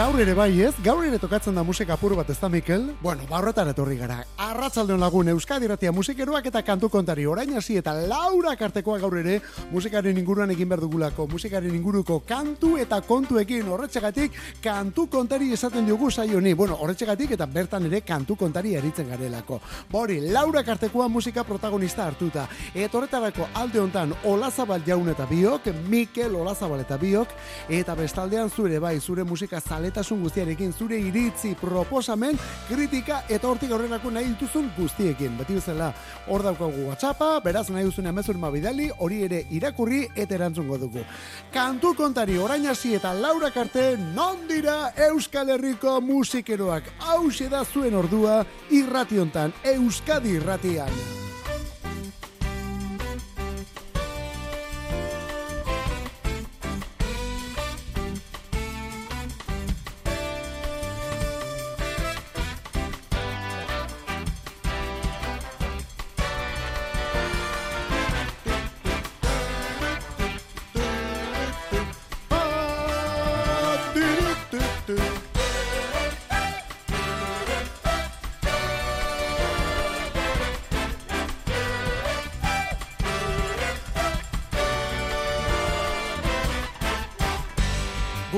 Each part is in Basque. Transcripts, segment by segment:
Gaur ere bai ez, gaur ere tokatzen da musika apur bat ez da Mikel? Bueno, barrotan etorri gara. Arratzaldeon lagun Euskadi ratia musikeroak eta kantu kontari orain hasi eta laura kartekoa gaur ere musikaren inguruan egin behar dugulako. Musikaren inguruko kantu eta kontuekin horretxegatik kantu kontari esaten diogu saioni. Bueno, horretxegatik eta bertan ere kantu kontari eritzen garelako. Bori, laura kartekoa musika protagonista hartuta. Eta horretarako alde hontan Olazabal jaun eta biok, Mikel Olazabal eta biok, eta bestaldean zure bai, zure musika zaletasun guztiarekin zure iritzi proposamen, kritika eta hortik aurrerako nahi dituzun guztiekin. Beti bezala hor daukagu WhatsAppa, beraz nahi duzun emezur mabidali, hori ere irakurri eta erantzungo dugu. Kantu kontari orain hasi eta Laura Karte non dira Euskal Herriko musikeroak. Hau da zuen ordua irrationtan, Euskadi irratian.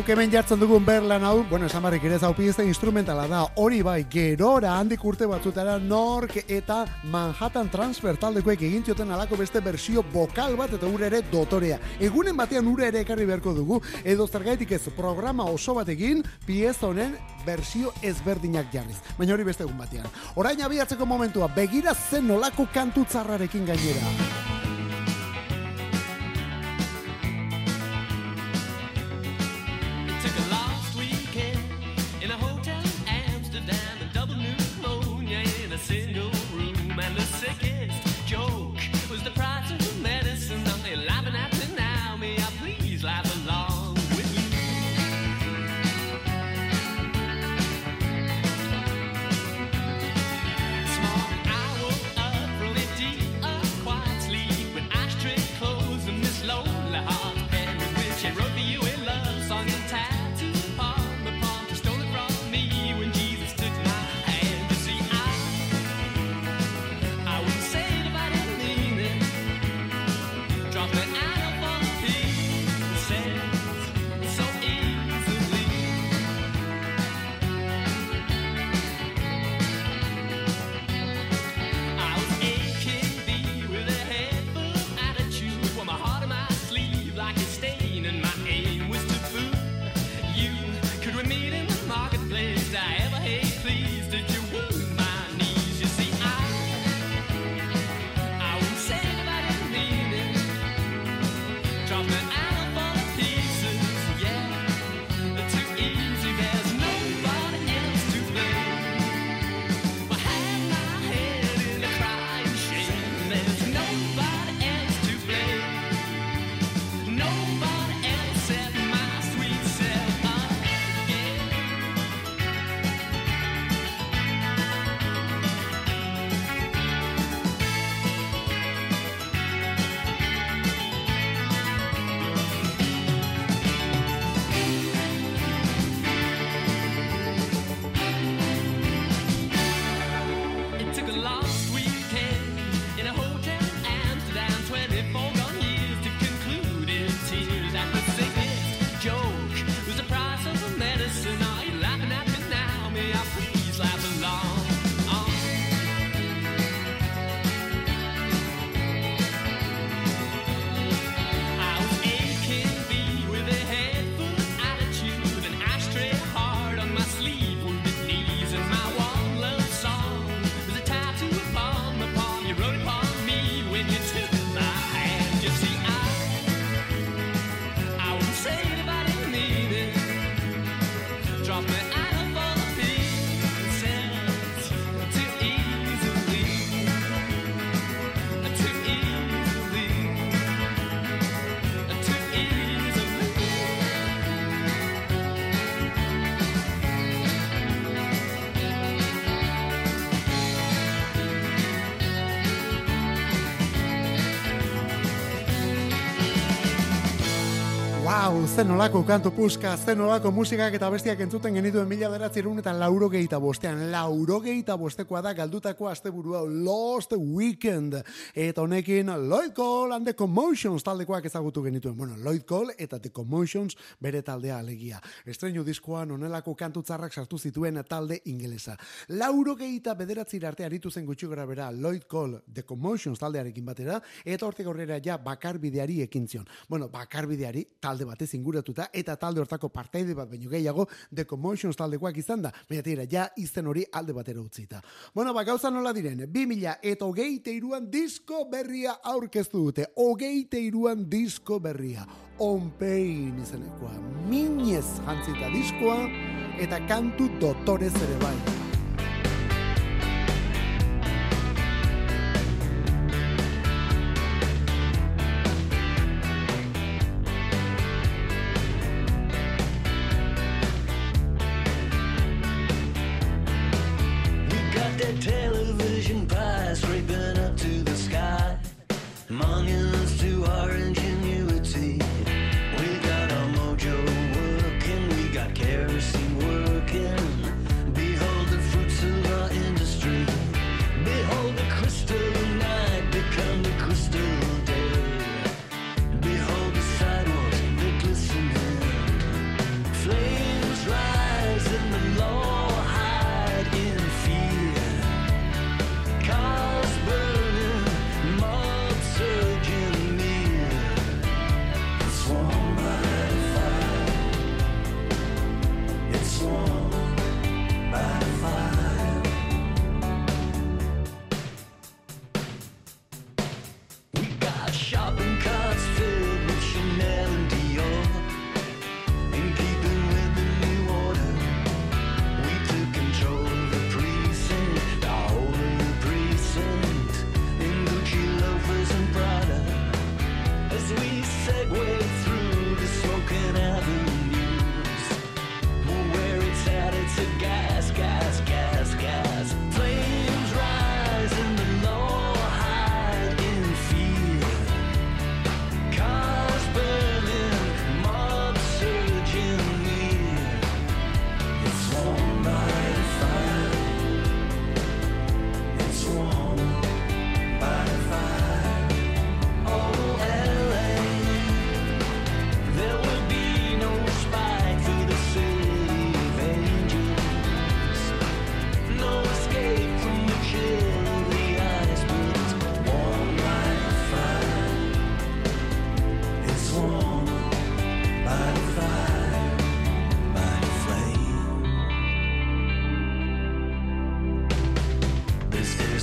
Guk hemen jartzen dugun berlan hau, bueno, esan barrik ere zaupizte instrumentala da, hori bai, gerora handik urte batzutara Nork eta Manhattan Transfer taldekoek egin zioten alako beste bersio bokal bat eta ure ere dotorea. Egunen batean ure ere ekarri beharko dugu, edo zergaitik ez programa oso bat egin, pieza honen bersio ezberdinak jarriz. Baina hori beste egun batean. Orain abiatzeko momentua, begira zen nolako kantu tzarrarekin gainera. Zen olako kantu puska, zen olako musikak eta bestiak entzuten genituen mila beratzerun eta lauro gehieta bostean. Lauro gehieta bostekoa da galdutako asteburua Lost Weekend. Eta honekin Lloyd Cole and the Commotions taldekoak ezagutu genituen. Bueno, Lloyd Cole eta the Commotions bere taldea alegia. Estreño diskoan onelako kantu tzarrak sartu zituen talde ingelesa. Lauro gehieta bederatzir arte aritu zen gutxi gara bera Lloyd Cole the Commotions taldearekin batera eta hortik aurrera ja bakarbideari ekin zion. Bueno, bakarbideari talde batez inguratuta eta talde hortako partaide bat baino gehiago The Commotions taldekoak izan da. Baina tira, ja izen hori alde batera utzita. Bueno, ba, gauza nola diren, 2000 eta hogeite iruan disko berria aurkeztu dute. Hogeite iruan disko berria. On Pain izenekoa. Minez jantzita diskoa eta kantu dotorez ere bai.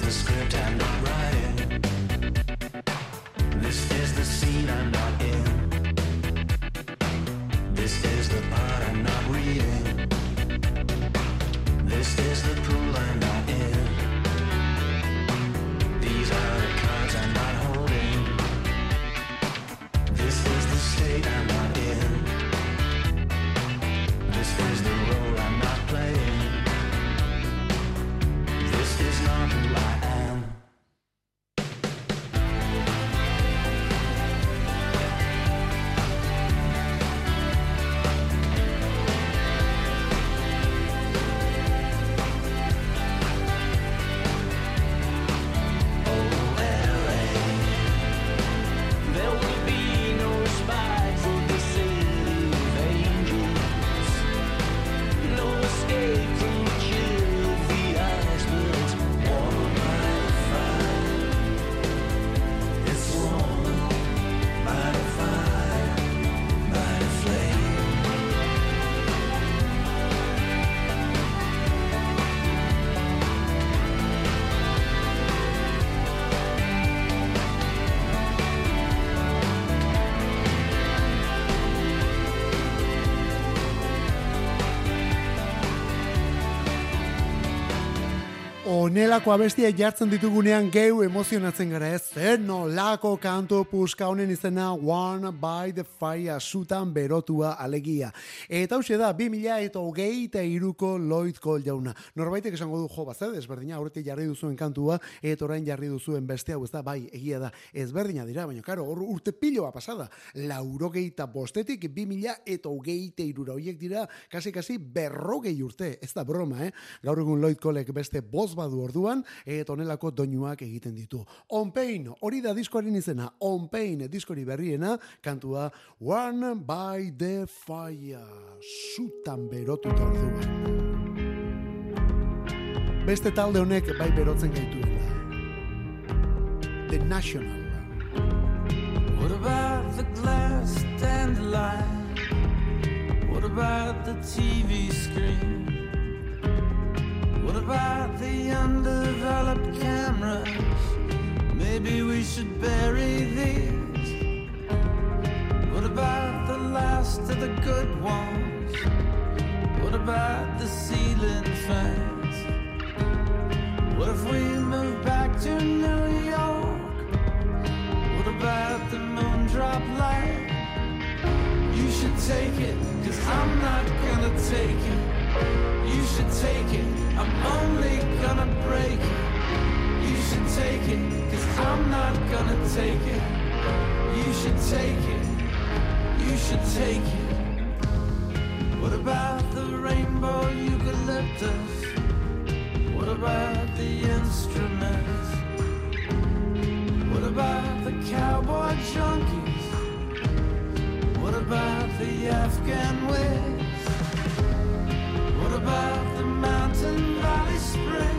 the script and the Onelako abestia jartzen ditugunean geu emozionatzen gara ez, zer nolako kanto puska honen izena One by the Fire sutan berotua alegia. Eta hau da, 2000 eta hogei eta iruko Lloyd Cole jauna. Norbaitek esango du jo, bazet, ezberdina, horretik jarri duzuen kantua, eta orain jarri duzuen beste hau ez da, bai, egia da, ezberdina dira, baina karo, hor urte piloa pasada, laurogeita bostetik, 2000 eta hogei eta irura, horiek dira, kasi-kasi berrogei urte, ez da broma, eh? Gaur egun Lloyd Colek beste boz badu orduan eta honelako doinuak egiten ditu. On Pain, hori da diskoaren izena, On Pain diskori berriena, kantua One by the Fire, sutan berotu orduan. Beste talde honek bai berotzen gaituela. The National. What about the glass dandelion? What about the TV screen? What about the undeveloped cameras? Maybe we should bury these. What about the last of the good ones? What about the ceiling fans? What if we move back to New York? What about the moon drop light? You should take it, cause I'm not gonna take it. You should take it. I'm only gonna break it. You should take it, cause I'm not gonna take it. You should take it. You should take it. What about the rainbow eucalyptus? What about the instruments? What about the cowboy junkies? What about the Afghan wigs? What about mountain valley spring?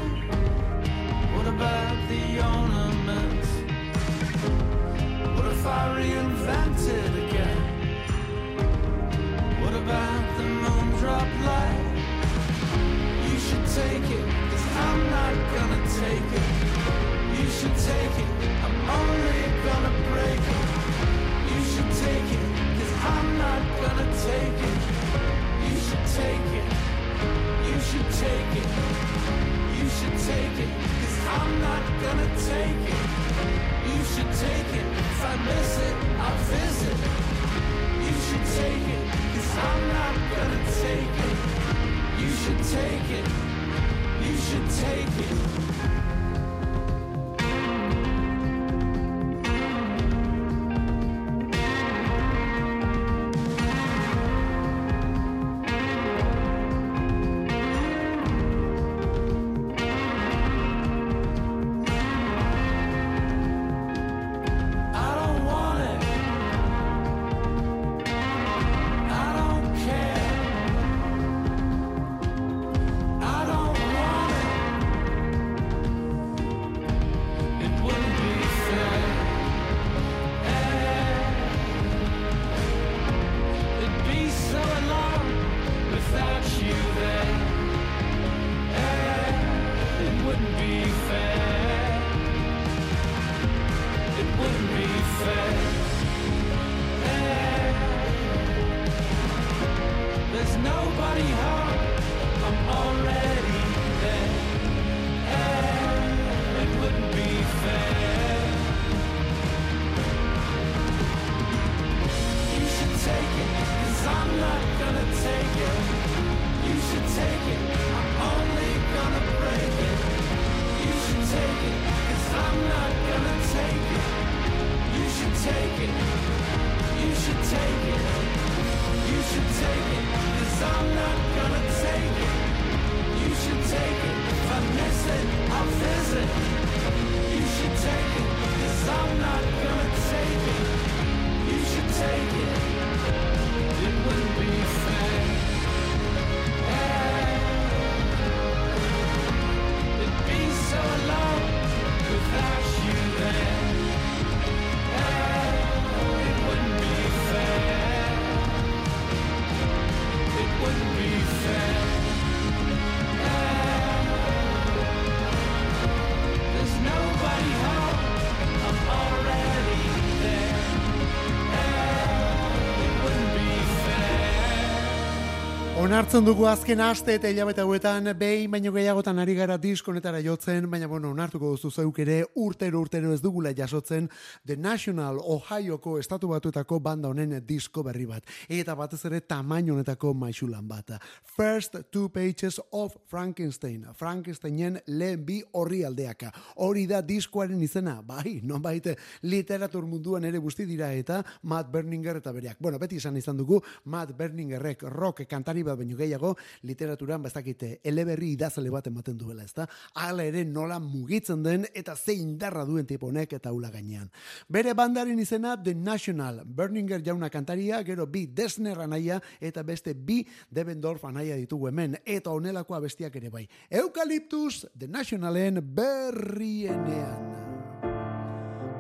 Onartzen dugu azken aste eta hilabete hauetan, behin baino gehiagotan ari gara diskonetara jotzen, baina bueno, onartuko duzu zeuk ere urtero urtero ez dugula jasotzen The National Ohioko estatu batuetako banda honen disko berri bat. Eta batez ere tamaino honetako maixulan bat. First Two Pages of Frankenstein. Frankensteinen lehen bi horri aldeaka. Hori da diskoaren izena, bai, non baite literatur munduan ere guzti dira eta Matt Berninger eta bereak. Bueno, beti izan izan dugu, Matt Berningerrek rock kantari bat baino gehiago literaturan bastakite eleberri idazale bat ematen duela, ezta? Hala ere nola mugitzen den eta ze indarra duen tipo honek eta ula gainean. Bere bandaren izena The National, Berninger jauna kantaria, gero bi Desner anaia eta beste bi Devendorf anaia ditugu hemen eta honelakoa bestiak ere bai. Eukaliptus The Nationalen berrienean.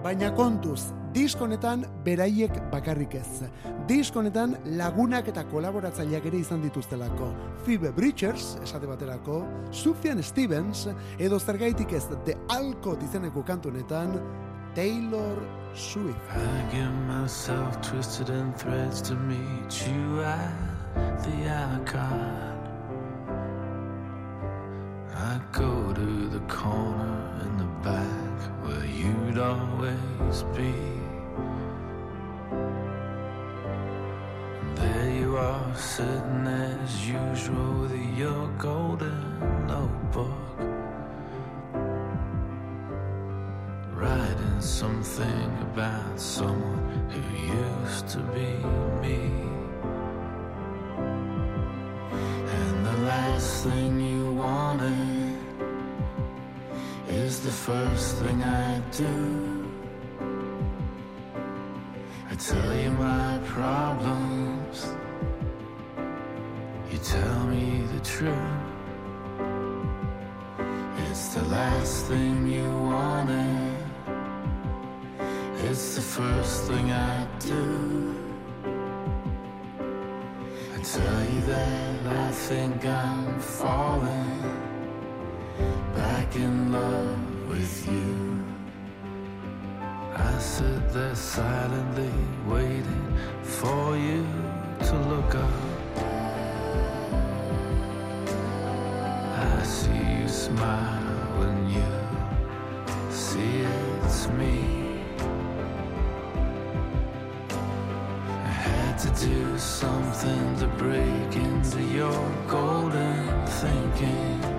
Baina kontuz, diskonetan beraiek bakarrik ez. Diskonetan lagunak eta kolaboratzaileak ere izan dituztelako. Phoebe Bridgers, esate baterako, Sufjan Stevens, edo zergaitik ez The Alcott izeneko kantunetan, Taylor Swift. I get myself twisted in threads to meet you at the icon. I go to the corner in the back where you'd always be. And there you are, sitting as usual with your golden notebook. Writing something about someone who used to be me. And the last thing you wanted is the first thing I do. I tell you my problems, you tell me the truth. It's the last thing you wanted, it's the first thing I do. I tell you that I think I'm falling back in love with you. I sit there silently waiting for you to look up. I see you smile when you see it's me. I had to do something to break into your golden thinking.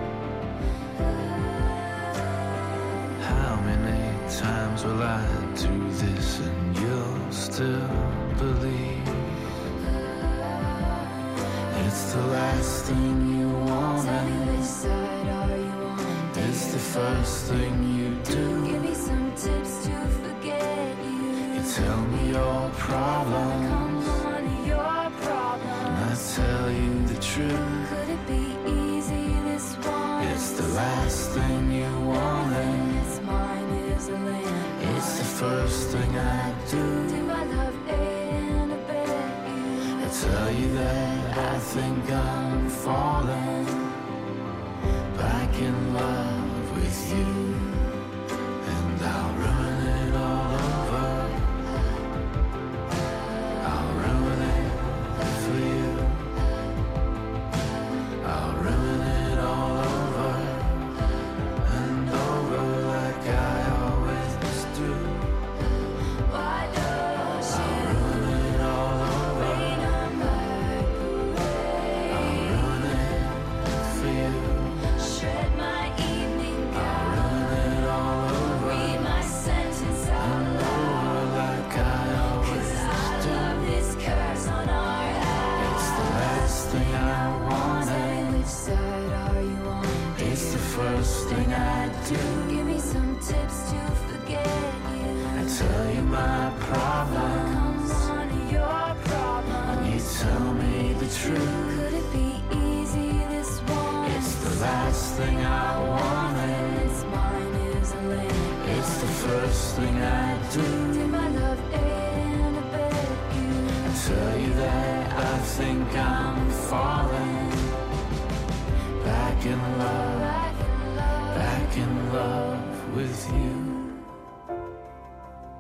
It's the last thing you Tell me which side are you on? it's the first thing you do. Give me some tips to forget you. You tell me your problems, Come on, your and problem. I tell you the truth. Could it be easy this one? It's the last thing you wanted, It's mine is a land. it's the first thing I do. Do I love and abet you? I tell you that I think I'm falling back in love with you,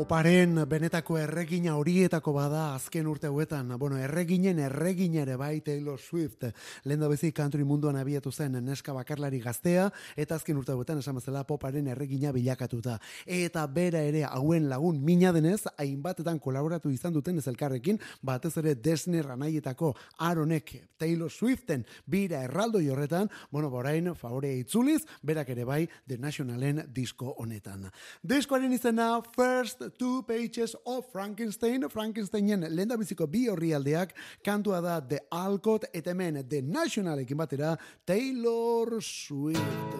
Poparen benetako erregina horietako bada azken urte hauetan. Bueno, erreginen erregin ere bai Taylor Swift. Lehen da bezi country munduan abiatu zen neska bakarlari gaztea, eta azken urte hauetan esan bezala poparen erregina bilakatuta. Eta bera ere hauen lagun mina denez, hainbatetan kolaboratu izan duten ez elkarrekin, batez ere Desner anaietako Aaronek Taylor Swiften bira erraldoi horretan, bueno, borain favorea itzuliz, berak ere bai The Nationalen disko honetan. Diskoaren izena First Two Pages of Frankenstein, Frankensteinen lehen biziko bi horri aldeak, kantua da The Alcott, eta hemen The Nationalekin batera Taylor Swift.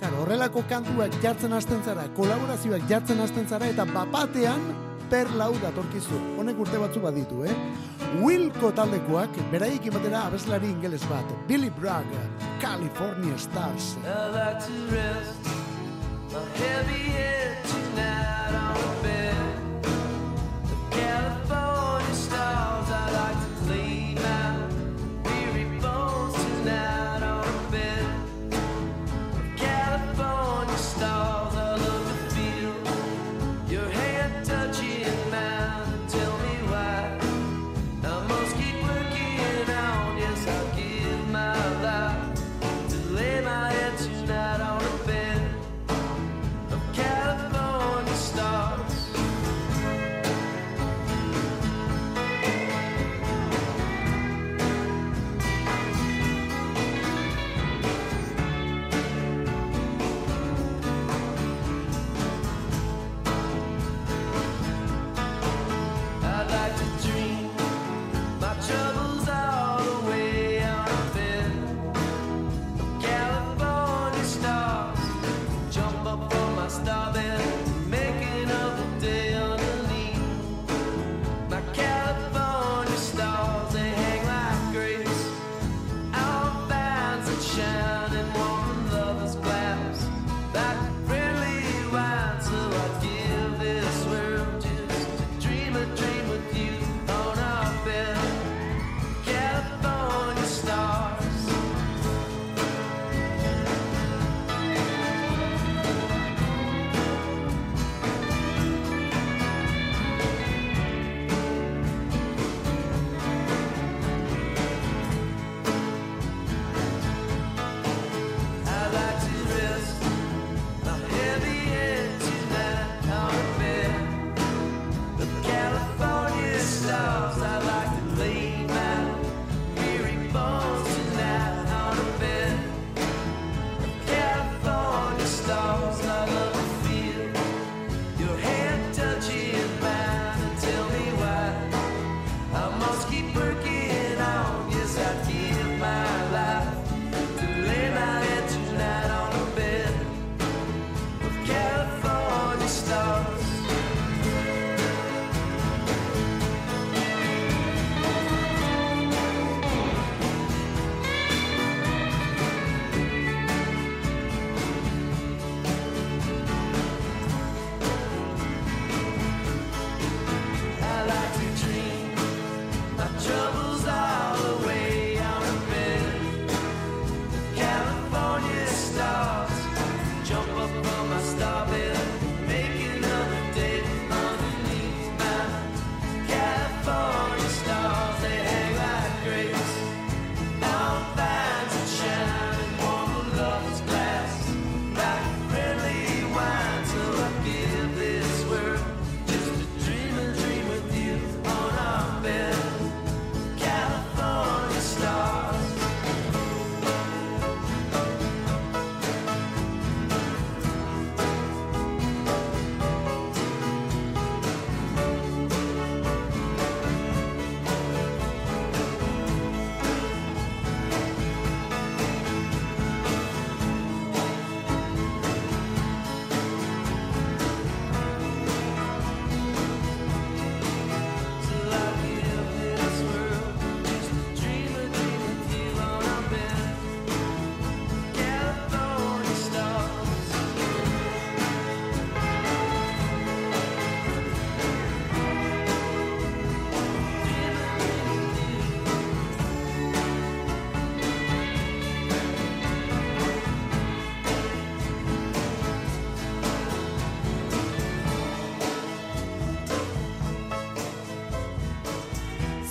Claro, horrelako kantuak jartzen hasten zara, kolaborazioak jartzen hasten zara, eta bapatean per lau datorkizu. Honek urte batzu baditu, eh? Wilco taldekoak, beraiek batera abeslari ingeles bat, Billy Bragg, California Stars. I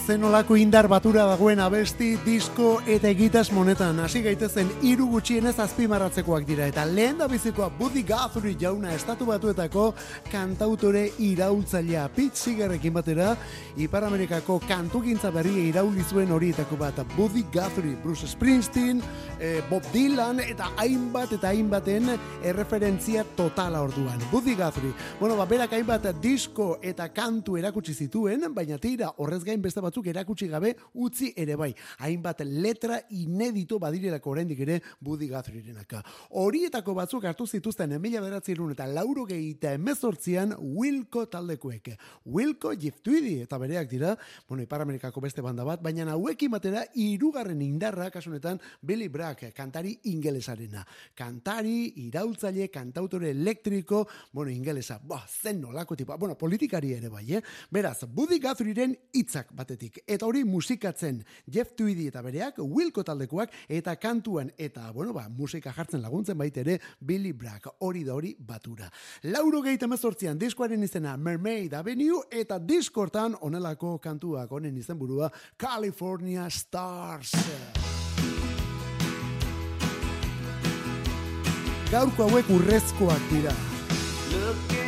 zenolako indar batura dagoen abesti, disko eta egitas monetan. Hasi gaitezen hiru gutxienez azpimarratzekoak dira eta lehen da bizikoa Buddy Guthrie jauna estatu batuetako kantautore iraultzailea Pete Seegerrekin batera Ipar Amerikako kantugintza berria irauli zuen horietako bat Buddy Guthrie, Bruce Springsteen, eh, Bob Dylan eta hainbat eta hainbaten erreferentzia totala orduan. Buddy Guthrie, bueno, ba, berak hainbat disko eta kantu erakutsi zituen, baina tira horrez gain beste batzuk erakutsi gabe utzi ere bai. Hainbat letra inedito badirelako oraindik ere Buddy Guthrierenaka. Horietako batzuk hartu zituzten emila beratzerun eta lauro eta emezortzian Wilco taldekoek. Wilco Tweedy eta bereak dira, bueno, Ipar Amerikako beste banda bat, baina hauekin batera irugarren indarra kasunetan Billy Bragg, kantari ingelesarena. Kantari, iraultzaile, kantautore elektriko, bueno, ingelesa, ba, zen nolako tipa, bueno, politikari ere bai, eh? Beraz, Buddy Guthriearen hitzak batetik. Eta hori musikatzen Jeff Tweedy eta bereak, Wilco taldekoak, eta kantuan, eta, bueno, ba, musika jartzen laguntzen baita ere Billy Bragg, hori da hori batura. Lauro gehi temezortzian, diskoaren izena Mermaid Avenue, eta diskortan onelako kantuak, honen izen burua, California Stars. Gaurko hauek urrezkoak dira. Looking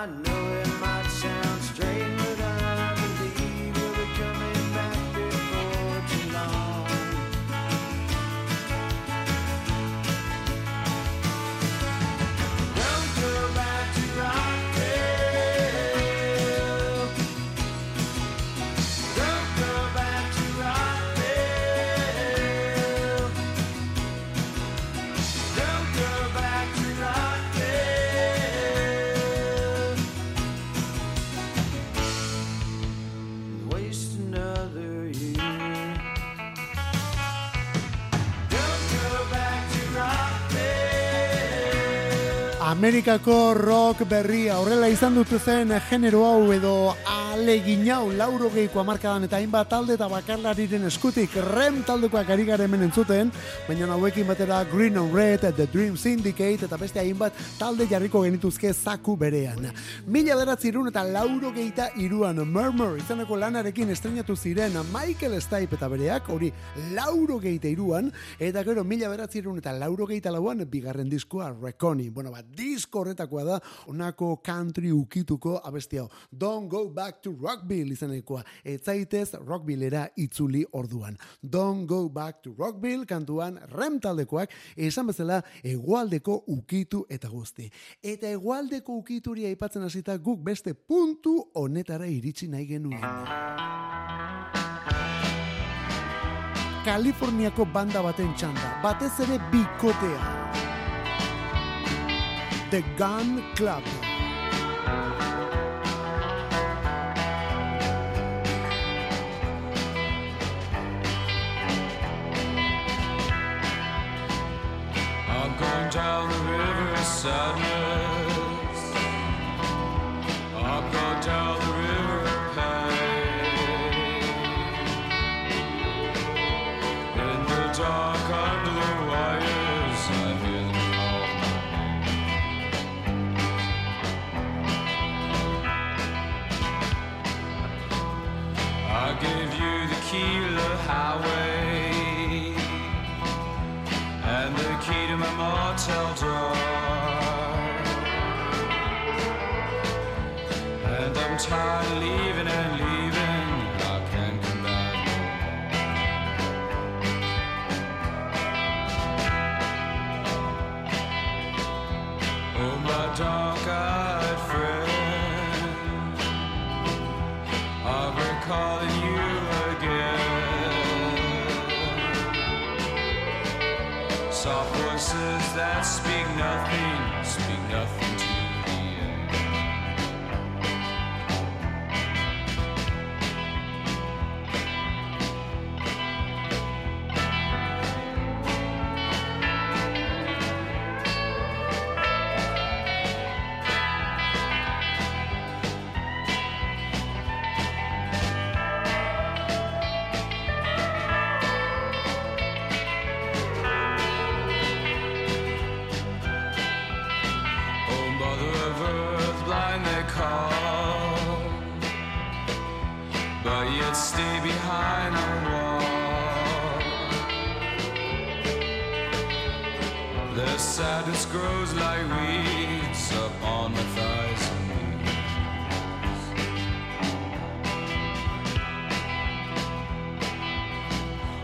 I know. Amerikako rock berria horrela izan dut zen genero hau edo alegin hau lauro geiko amarkadan eta hainbat talde eta bakarlariren eskutik rem taldekoak ari gara hemen entzuten, baina hauekin batera Green on Red, The Dream Syndicate eta beste hainbat talde jarriko genituzke zaku berean. Mila beratzi irun eta lauro geita iruan Murmur izaneko lanarekin estrenatu ziren Michael Stipe eta bereak, hori lauro geita iruan, eta gero mila beratzi irun eta lauro geita lauan bigarren diskoa Reconi. Bueno, bat, disko horretakoa da, onako country ukituko abesti hau. Don't go back to Rockville izanekoa. Etzaitez Rockvillera itzuli orduan. Don't go back to Rockville kantuan rem taldekoak esan bezala egualdeko ukitu eta guzti. Eta egualdeko ukituria aipatzen hasita guk beste puntu honetara iritsi nahi genuen. Kaliforniako banda baten txanda, batez ere bikotea. The Gun Club. Motel door. And I'm tired nothing, call, but yet stay behind the wall. Their sadness grows like weeds my thighs.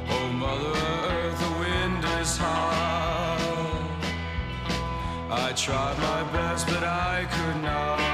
Oh, mother earth, the wind is. I tried my best, but I could not.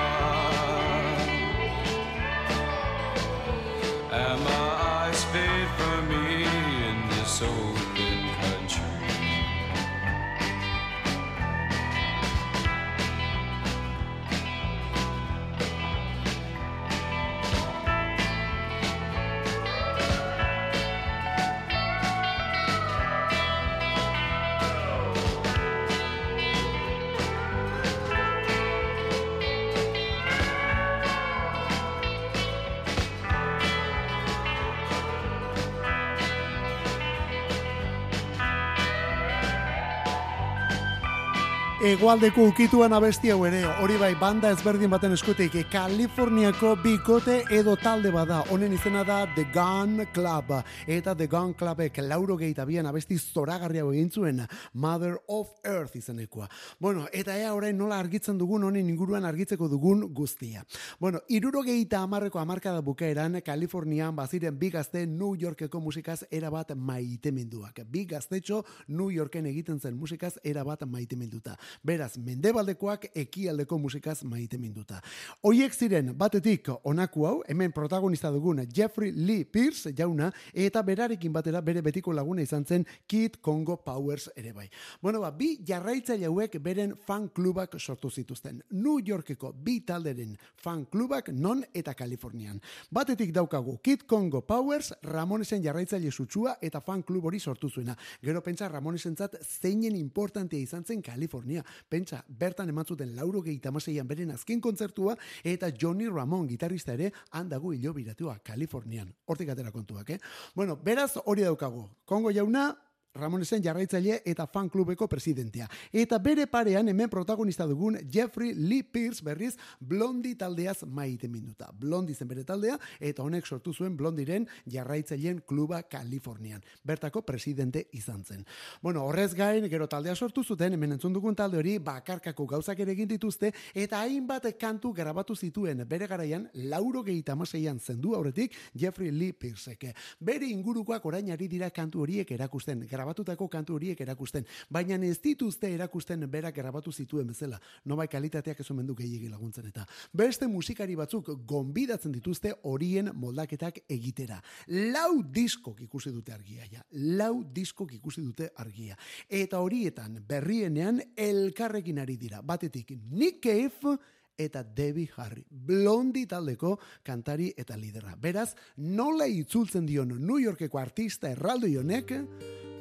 Egoaldeko ukituan abesti hau ere, hori bai banda ezberdin baten eskutik, Kaliforniako bikote edo talde bada, honen izena da The Gun Club, eta The Gun Clubek lauro gehietabian abesti zoragarria egin zuen, Mother of Earth izenekoa. Bueno, eta ea orain nola argitzen dugun, honen inguruan argitzeko dugun guztia. Bueno, iruro gehieta amarreko amarkada bukaeran, Kalifornian baziren bi gazte New Yorkeko musikaz erabat maitemenduak. Bi gaztetxo New Yorken egiten zen musikaz erabat maitemenduta. Beraz, mendebaldekoak ekialdeko musikaz maite minduta. Oiek ziren, batetik onaku hau, hemen protagonista dugun Jeffrey Lee Pierce jauna, eta berarekin batera bere betiko laguna izan zen Kid Congo Powers ere bai. Bueno, ba, bi jarraitzaile hauek beren fan klubak sortu zituzten. New Yorkeko bi talderen fan klubak non eta Kalifornian. Batetik daukagu Kid Congo Powers, Ramonesen jarraitzaile sutsua eta fan klub hori sortu zuena. Gero pentsa Ramonesentzat zeinen importantea izan zen Kalifornia. Pentsa, bertan ematzuten lauro gehi tamaseian beren azken kontzertua, eta Johnny Ramon, gitarrista ere, handago hilo biratua, Kalifornian. Hortik atera kontuak, eh? Bueno, beraz hori daukagu. Kongo jauna, Ramonesen jarraitzaile eta fan klubeko presidentea. Eta bere parean hemen protagonista dugun Jeffrey Lee Pierce berriz Blondi taldeaz maite minuta. Blondi zen bere taldea eta honek sortu zuen Blondiren jarraitzaileen kluba Kalifornian. Bertako presidente izan zen. Bueno, horrez gain, gero taldea sortu zuten, hemen entzun dugun talde hori bakarkako gauzak ere egin dituzte eta hainbat kantu grabatu zituen bere garaian lauro gehieta amaseian zendu aurretik Jeffrey Lee Pierceke. Bere ingurukoak orain ari dira kantu horiek erakusten, grabatutako kantu horiek erakusten, baina ez dituzte erakusten berak grabatu zituen bezala. Nobai kalitateak ez omen du gehiegi laguntzen eta beste musikari batzuk gonbidatzen dituzte horien moldaketak egitera. Lau diskok ikusi dute argia ja. Lau diskok ikusi dute argia. Eta horietan berrienean elkarrekin ari dira. Batetik Nick Cave eta Debbie Harry, blondi taldeko kantari eta lidera. Beraz, nola itzultzen dion New Yorkeko artista erraldoi honek,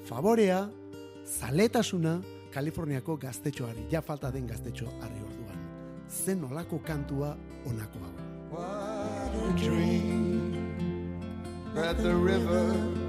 favorea, zaletasuna, Kaliforniako gaztetxoari, ja falta den gaztetxo harri orduan. Zen nolako kantua onako hau. What a dream at the river.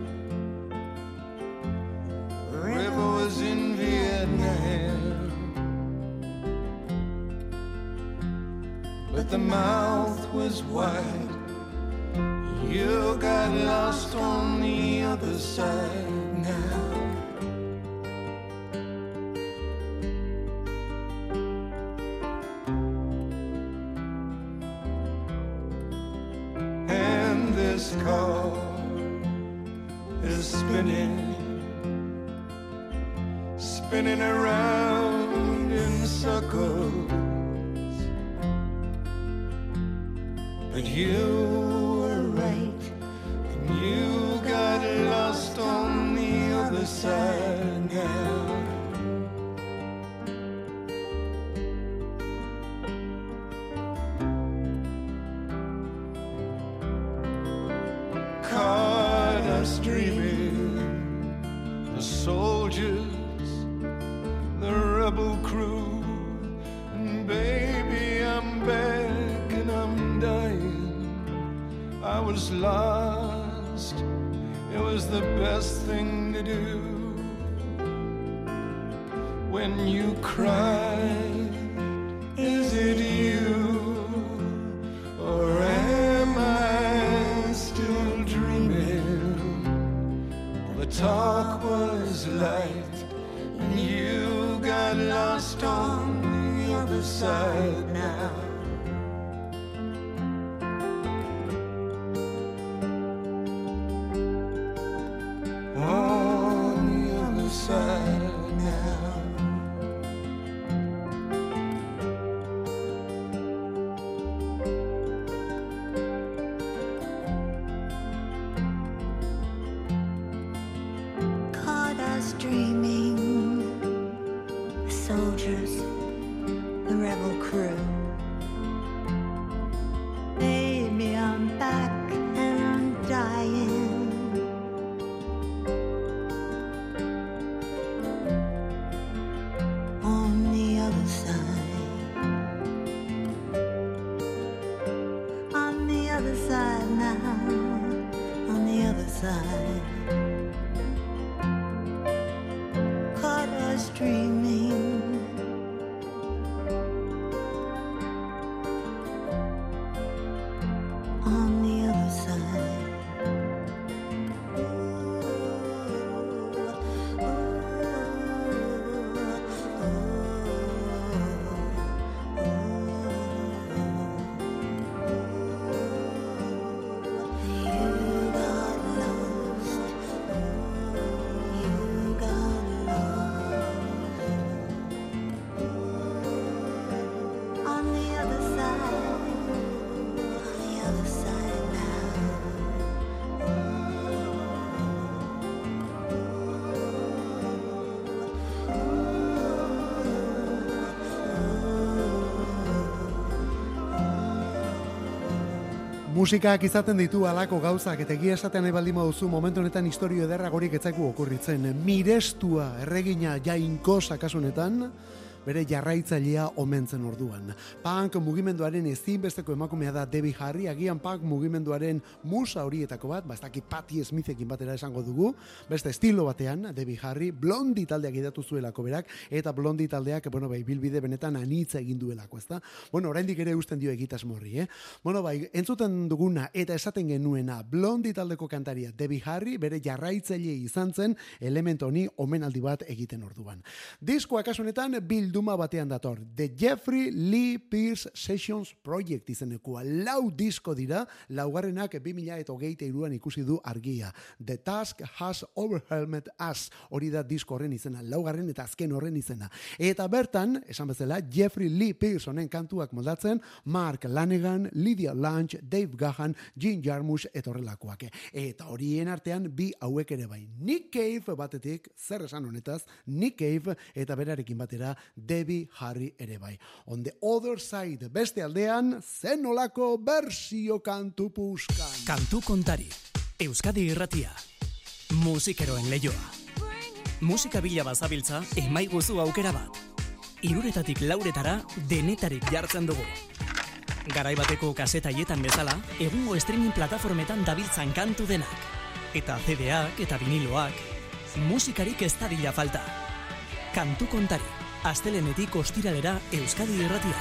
Musikak izaten ditu alako gauzak eta egia esaten nahi baldin baduzu momentu honetan historio ederra gorik etzaiku okurritzen. Mirestua erregina jainko sakasunetan, bere jarraitzailea omentzen orduan. Punk mugimenduaren ezinbesteko emakumea da Debbie Harry, agian punk mugimenduaren musa horietako bat, ba ez dakit Patti Smithekin batera esango dugu, beste estilo batean, Debbie Harry, blondi taldeak idatu zuelako berak, eta blondi taldeak, bueno, bai, bilbide benetan anitza egin duelako, ezta? Bueno, oraindik ere usten dio egitasmorri, eh? Bueno, bai, entzuten duguna eta esaten genuena blondi taldeko kantaria Debbie Harry, bere jarraitzaile izan zen, element honi omenaldi bat egiten orduan. Diskoa kasu honetan bilduma batean dator. The Jeffrey Lee Pierce Sessions Project izenekoa. Lau disko dira, laugarrenak 2000 eta hogeita iruan ikusi du argia. The Task Has Overwhelmed Us. Hori da disko horren izena, laugarren eta azken horren izena. Eta bertan, esan bezala, Jeffrey Lee Pierce honen kantuak moldatzen, Mark Lanegan, Lydia Lunch, Dave Gahan, Jim Jarmusch eta horrelakoak. Eta horien artean bi hauek ere bai. Nick Cave batetik, zer esan honetaz, Nick Cave eta berarekin batera Debbie Harry ere bai. On the other side, beste aldean, zen olako bersio kantu puskan. Kantu kontari. Euskadi irratia. Musikeroen leioa. Musika bila bazabiltza, emaiguzu aukera bat. Iruretatik lauretara, denetarik jartzen dugu. Garai bateko kasetaietan bezala, egungo streaming plataformetan dabiltzan kantu denak. Eta CD-ak eta viniloak, musikarik ez dadila falta. Kantu kontari, astelenetik ostiralera Euskadi irratia.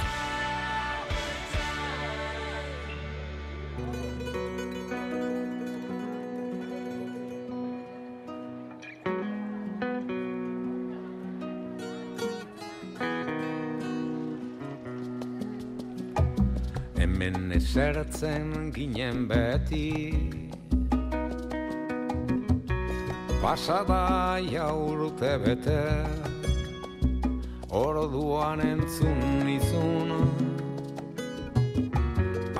Hemen esertzen ginen beti Pasada jaurte bete Orduan entzun izun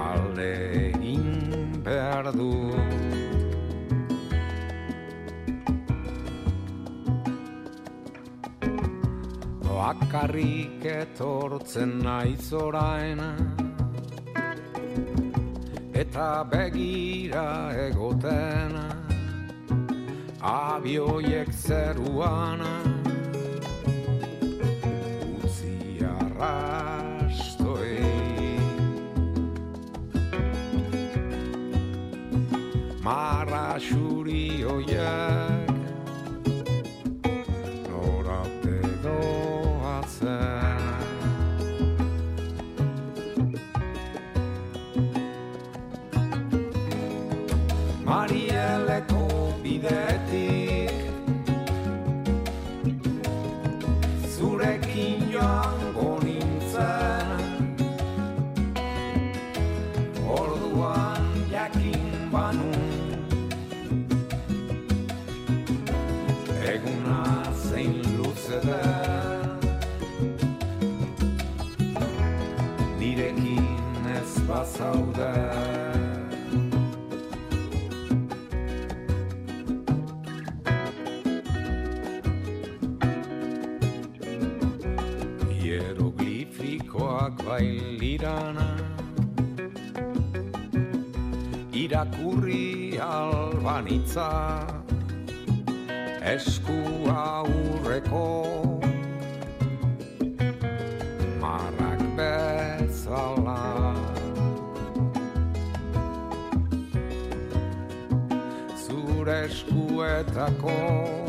Alde egin behar du. Bakarrik etortzen naiz orain eta begira egoten abioiek zeruan yeah. Bailirana. Irakurri albanitza esku aurreko. Marrak bezala. Zure eskuetako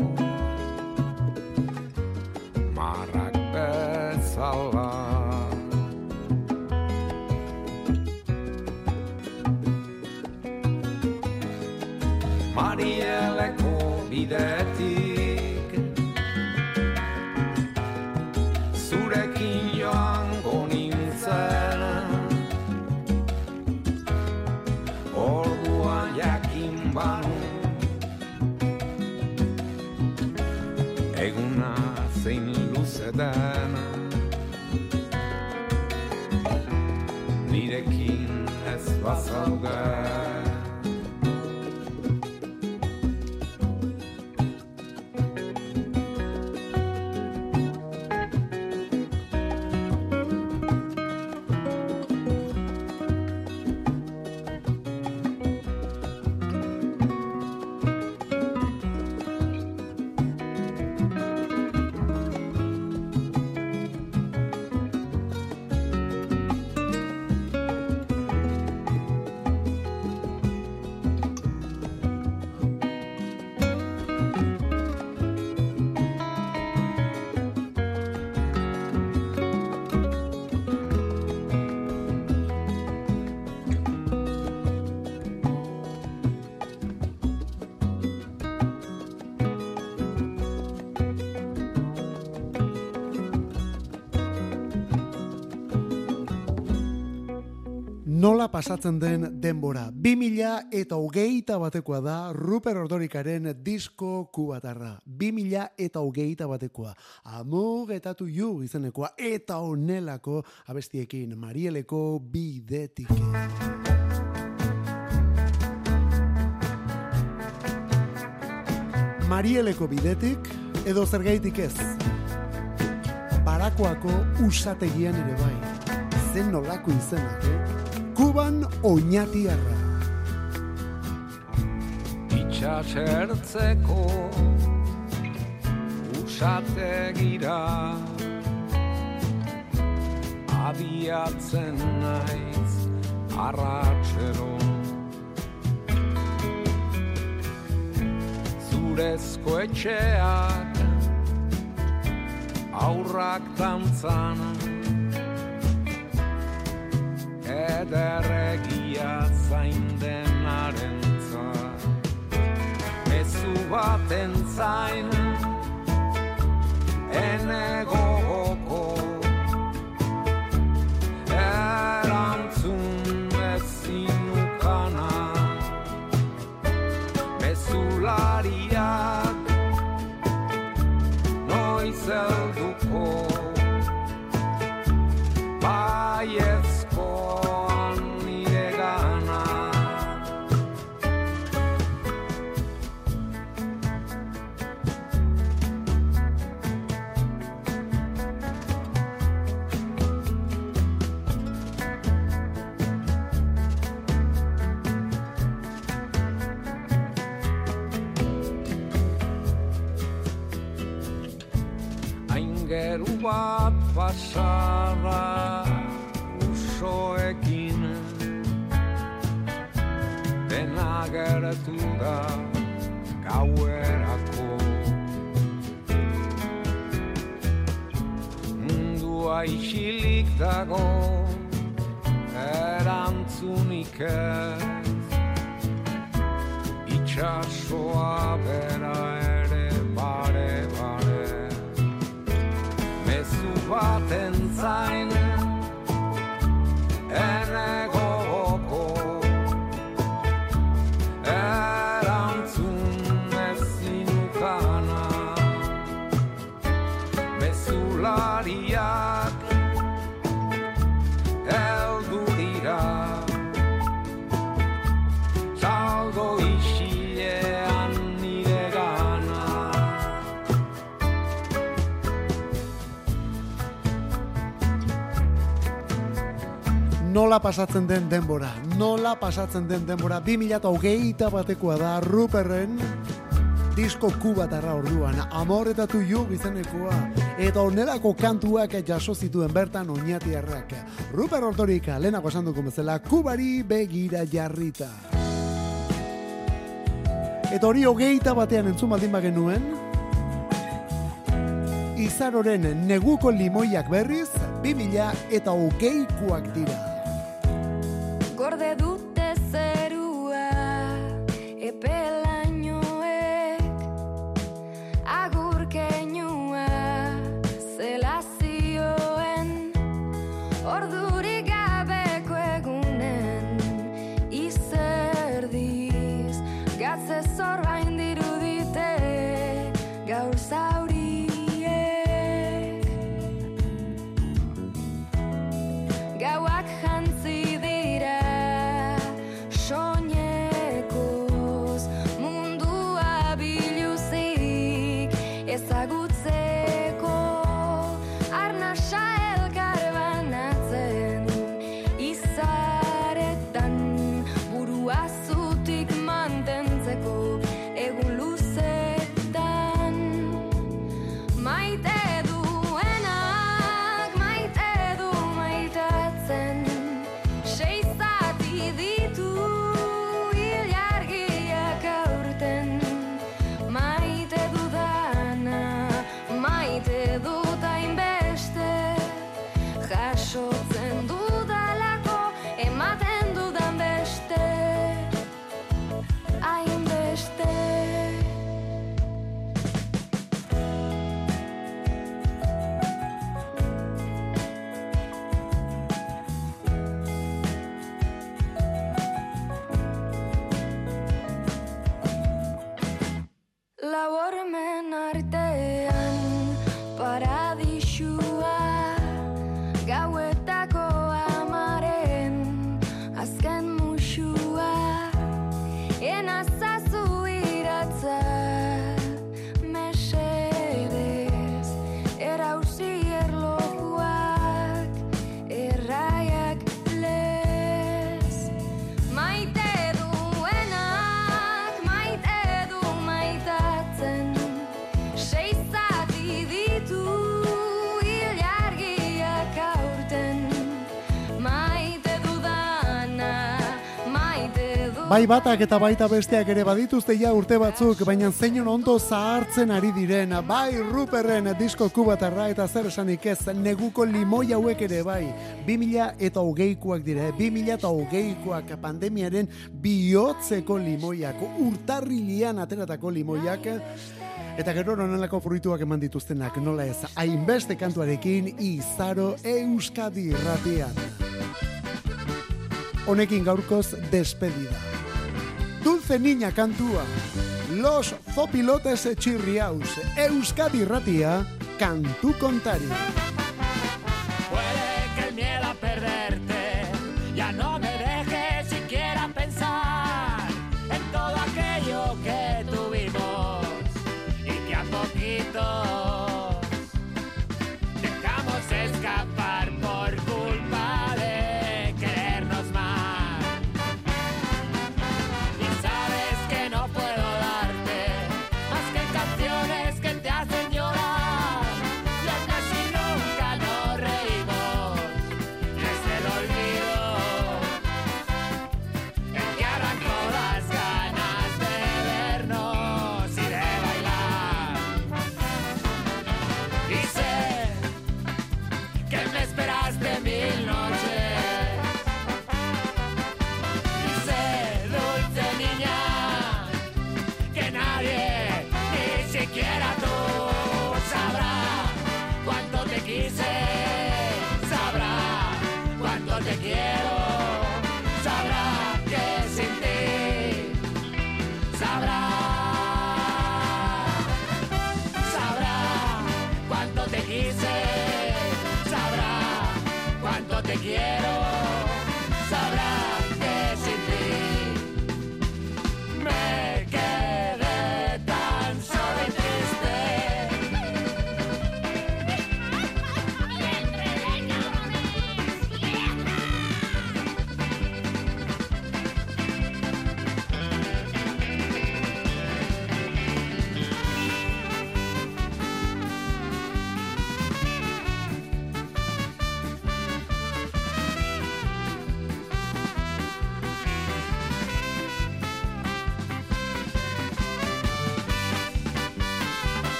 pasatzen den denbora. 2000 eta hogeita batekoa da Ruper Ordorikaren disko kubatarra. 2000 eta hogeita batekoa. Amugetatu ju izenekoa eta onelako abestiekin Marieleko bidetik. Marieleko bidetik edo zergaitik ez. Barakoako usategian ere bai. Zen nolako izenak, eh? Kuban oinatiarra. itxasertzeko usategira abiatzen naiz arratxero zurezko etxeak aurrak dantzan ederregia zain denaren Mezu baten zain Ene gogoko. Erantzun ezinukana Mezulariak Noiz helduko dago erantzunik ez Itxasoa bera ere bare bare. Mezu baten zain Nola pasatzen den denbora, nola pasatzen den denbora, 2008 batekoa da Ruperren disko kubatarra orduan, amoretatu ju izenekoa, eta onelako kantuak jaso zituen bertan oinatiarrak. Ruper Ortorika, lehenako esan dugu bezala, kubari begira jarrita. Eta hori hogeita batean entzun baldin bagenuen, izaroren neguko limoiak berriz, 2000 eta hogeikoak dira. Gorde dute Bai batak eta baita besteak ere badituzte ja urte batzuk, baina zeinon ondo zahartzen ari diren, bai Ruperren disko kubatarra eta zer esanik ez, neguko limoi hauek ere bai, 2000 eta hogeikoak dira, eh? 2000 eta hogeikoak pandemiaren bihotzeko limoiak, urtarrilian ateratako limoiak, Eta gero honelako fruituak eman dituztenak nola ez? Hainbeste kantuarekin Izaro Euskadi irratian. Honekin gaurkoz despedida. Dulce Niña kantua, Los Zopilotes Chirriaus, Euskadi Ratia, Kantu Kontari.